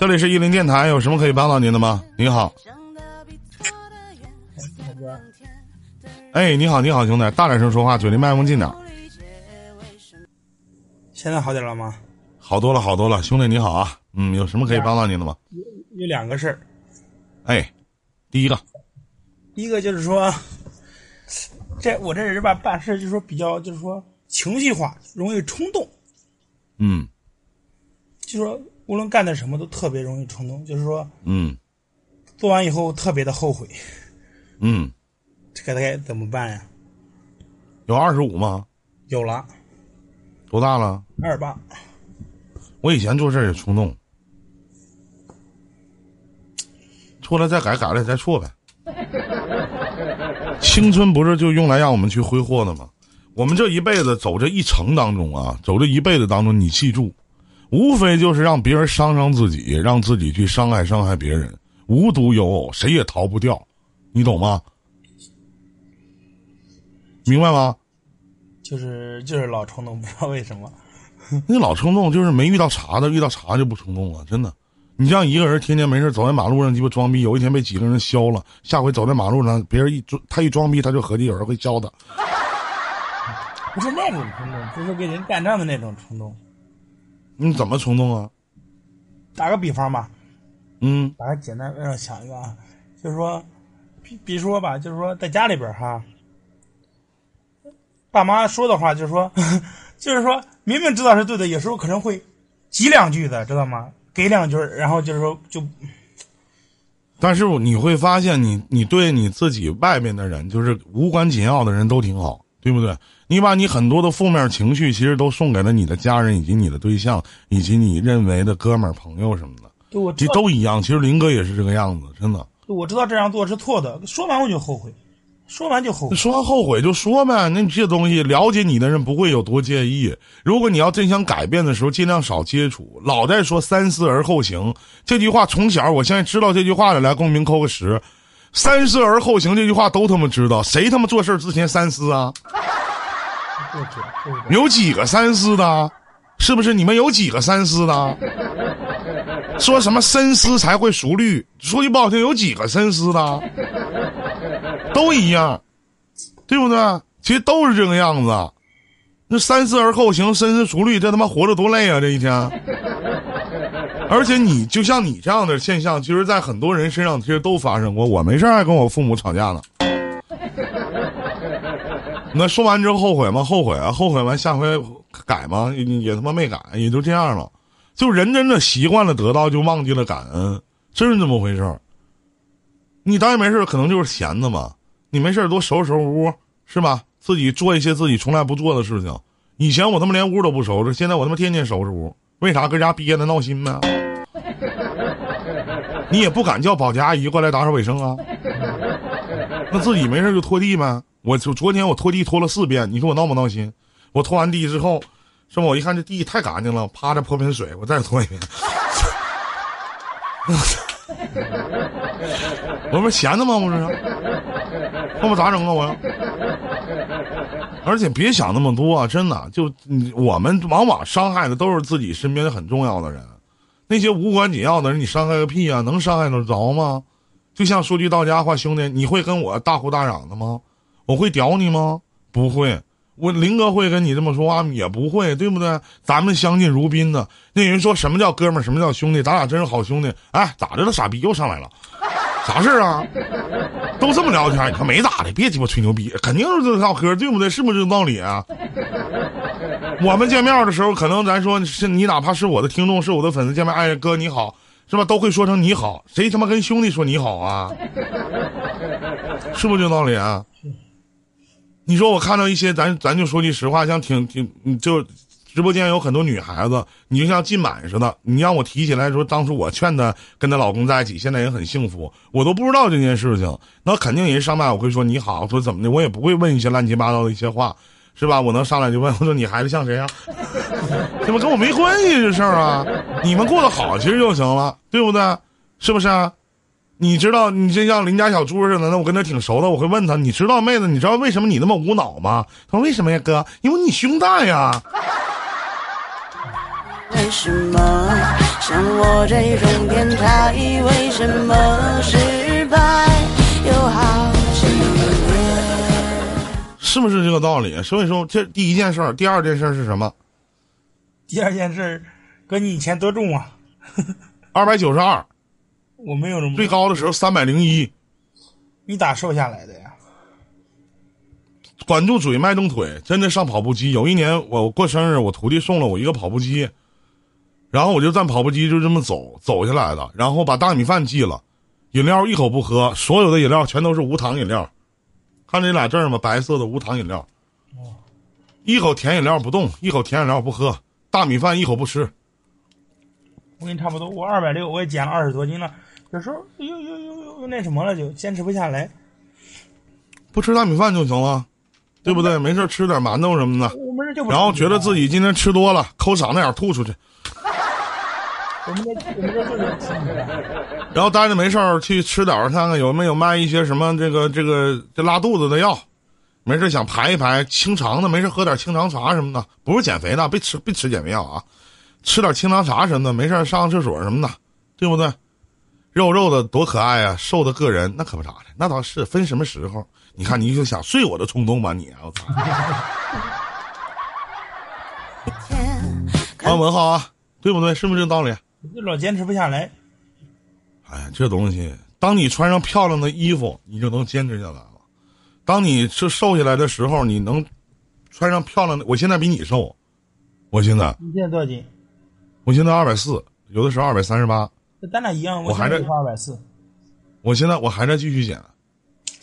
这里是一林电台，有什么可以帮到您的吗？你好，哎，你好，你好，兄弟，大点声说话，嘴离麦克风近点。现在好点了吗？好多了，好多了，兄弟你好啊，嗯，有什么可以帮到您的吗？有两个事儿，哎，第一个，第一个就是说，这我这人吧办事就是说比较就是说情绪化，容易冲动，嗯就说无论干点什么都特别容易冲动，就是说嗯做完以后特别的后悔，嗯，这个该怎么办呀？有二十五吗？有了多大了？二十八，我以前做事也冲动，错了再改，改了再错呗。青春不是就用来让我们去挥霍的吗？我们这一辈子走这一程当中啊，走这一辈子当中，你记住，无非就是让别人伤伤自己，让自己去伤害伤害别人，无独有偶，谁也逃不掉，你懂吗？明白吗？就是就是老冲动，不知道为什么。你老冲动就是没遇到茬的，遇到茬就不冲动了，真的。你像一个人天天没事走在马路上鸡巴装逼，有一天被几个人削了，下回走在马路上，别人一装他一装逼，他就合计有人会削他。不是那种冲动，就是跟人干仗的那种冲动。你怎么冲动啊？打个比方吧，嗯打个简单让想一个啊，就是说，比比如说吧，就是说在家里边儿哈，爸妈说的话，就是说，就是说明明知道是对的，有时候可能会挤两句的，知道吗？给两句，然后就是说就但是你会发现你，你对你自己外面的人，就是无关紧要的人都挺好，对不对？你把你很多的负面情绪，其实都送给了你的家人，以及你的对象，以及你认为的哥们儿、朋友什么的，这都一样。其实林哥也是这个样子，真的。我知道这样做是错的，说完我就后悔，说完就后悔。说完后悔就说呗，那你这东西了解你的人不会有多介意。如果你要真想改变的时候，尽量少接触。老在说三思而后行这句话，从小我现在知道这句话的，来公屏扣个十。三思而后行这句话都他妈知道，谁他妈做事之前三思啊？有几个三思的？是不是你们有几个三思的？说什么深思才会熟虑？说句不好听，有几个深思的？都一样，对不对？其实都是这个样子。那三思而后行，深思熟虑，这他妈活着多累啊！这一天。而且你就像你这样的现象，其实，在很多人身上其实都发生过。我没事儿还跟我父母吵架呢。那说完之后后悔吗？后悔啊！后悔完下回改吗？也也他妈没改，也就这样了。就人真的习惯了得到，就忘记了感恩，真是这么回事儿。你当然没事儿可能就是闲的嘛。你没事儿多收拾收拾屋，是吧？自己做一些自己从来不做的事情。以前我他妈连屋都不收拾，现在我他妈天天收拾屋。为啥？搁家憋的闹心呗。你也不敢叫保洁阿姨过来打扫卫生啊？那自己没事就拖地呗。我就昨天我拖地拖了四遍，你说我闹不闹心？我拖完地之后，是吧？我一看这地太干净了，趴着泼盆水，我再拖一遍。我不是闲的吗？不是，那我咋整啊？我要。而且别想那么多啊！真的，就你我们往往伤害的都是自己身边很重要的人，那些无关紧要的人，你伤害个屁啊！能伤害得着吗？就像说句到家话，兄弟，你会跟我大呼大嚷的吗？我会屌你吗？不会。我林哥会跟你这么说话也不会，对不对？咱们相敬如宾的。那人说什么叫哥们儿，什么叫兄弟？咱俩真是好兄弟。哎，咋的了？傻逼又上来了，啥事儿啊？都这么聊天，你看没咋的，别鸡巴吹牛逼，肯定是这唠嗑，对不对？是不是这道理啊？我们见面的时候，可能咱说是你，哪怕是我的听众，是我的粉丝，见面，哎，哥你好，是吧？都会说成你好，谁他妈跟兄弟说你好啊？是不是这道理啊？你说我看到一些，咱咱就说句实话，像挺挺，就直播间有很多女孩子，你就像进满似的。你让我提起来说，当初我劝她跟她老公在一起，现在也很幸福，我都不知道这件事情。那肯定人上麦我会说你好，说怎么的，我也不会问一些乱七八糟的一些话，是吧？我能上来就问我说你孩子像谁啊？怎么跟我没关系这事儿啊？你们过得好其实就行了，对不对？是不是？你知道，你就像邻家小猪似的，那我跟他挺熟的，我会问他，你知道妹子，你知道为什么你那么无脑吗？他说为什么呀，哥？因为你胸大呀。为什么像我这种变态，为什么是是不是这个道理？所以说，这第一件事儿，第二件事儿是什么？第二件事儿，哥，你以前多重啊？二百九十二，我没有这么最高的时候三百零一。你咋瘦下来的呀？管住嘴，迈动腿，真的上跑步机。有一年我过生日，我徒弟送了我一个跑步机，然后我就站跑步机就这么走走下来的，然后把大米饭记了，饮料一口不喝，所有的饮料全都是无糖饮料，看这俩字儿吗？白色的无糖饮料，一口甜饮料不动，一口甜饮料不喝，大米饭一口不吃。我跟你差不多，我二百六，我也减了二十多斤了。有时候又又又又那什么了，就坚持不下来。不吃大米饭就行了，对不对？没事吃点馒头什么的，我们这就然后觉得自己今天吃多了，抠嗓子眼儿吐出去，我们这我们这然后待着没事儿去吃点儿，看看有没有卖一些什么这个这个这拉肚子的药，没事想排一排清肠的，没事喝点清肠茶什么的，不是减肥的，别吃别吃减肥药啊，吃点清肠茶什么的，没事上个厕所什么的，对不对？肉肉的多可爱啊，瘦的个人那可不咋的，那倒是分什么时候。你看你就想睡我的冲动吧你啊，我操！天 王文浩啊，对不对？是不是这个道理？就老坚持不下来。哎呀，这东西，当你穿上漂亮的衣服，你就能坚持下来了。当你是瘦下来的时候，你能穿上漂亮的。我现在比你瘦，我现在你现在多少斤？我现在二百四，有的时候二百三十八。咱俩一样，我还在二百四，我现在我还在继续减。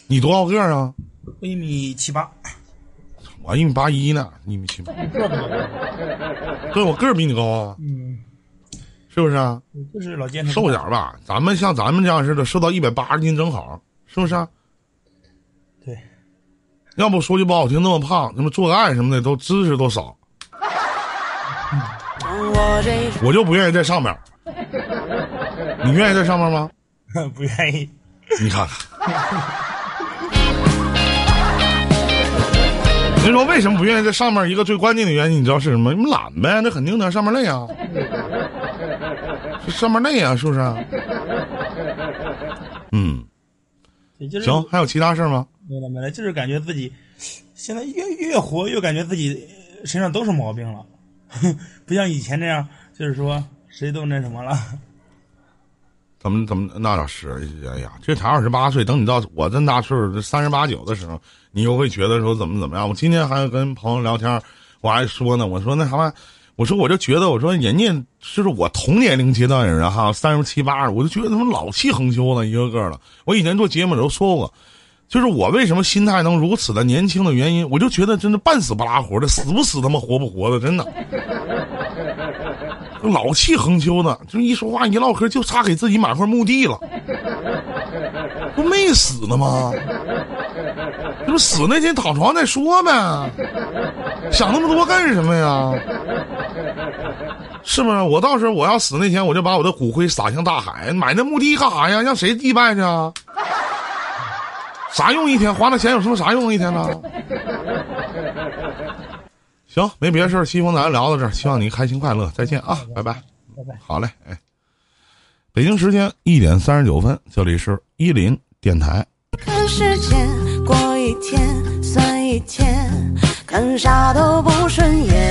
你多少个儿啊？我一米七八，我一米八一呢，一米七八。对，我个儿比你高啊，嗯，是不是啊？就是老瘦点儿吧，咱们像咱们这样似的，瘦到一百八十斤正好，是不是啊？对，要不说句不好听，那么胖，那么做个爱什么的都知识都少，我就不愿意在上面。你愿意在上面吗？不愿意。你看看，你说为什么不愿意在上面？一个最关键的原因，你知道是什么？你们懒呗，那肯定的，上面累啊，是上面累啊，是不是？嗯，就是行，还有其他事儿吗？没了没了，就是感觉自己现在越越活越感觉自己身上都是毛病了，不像以前那样，就是说谁都那什么了。怎么怎么那倒是，哎呀，这才二十八岁，等你到我这么大岁数，三十八九的时候，你又会觉得说怎么怎么样？我今天还跟朋友聊天，我还说呢，我说那什么，我说我就觉得，我说人家就是我同年龄阶段的人哈，三十七八，我就觉得他们老气横秋了，一个个的。我以前做节目的时候说过，就是我为什么心态能如此的年轻的原因，我就觉得真的半死不拉活的，死不死他妈活不活的，真的。老气横秋的，就一说话一唠嗑就差给自己买块墓地了，不没死呢吗？这不死那天躺床再说呗，想那么多干什么呀？是不是？我到时候我要死那天，我就把我的骨灰撒向大海，买那墓地干啥呀？让谁祭拜去啊？啥用一天？花那钱有什么啥用一天呢？行，没别的事儿，西风咱聊到这儿，希望你开心快乐，再见啊，拜拜。拜拜。好嘞，哎，北京时间一点三十九分，这里是伊林电台。看时间过一天算一天，看啥都不顺眼。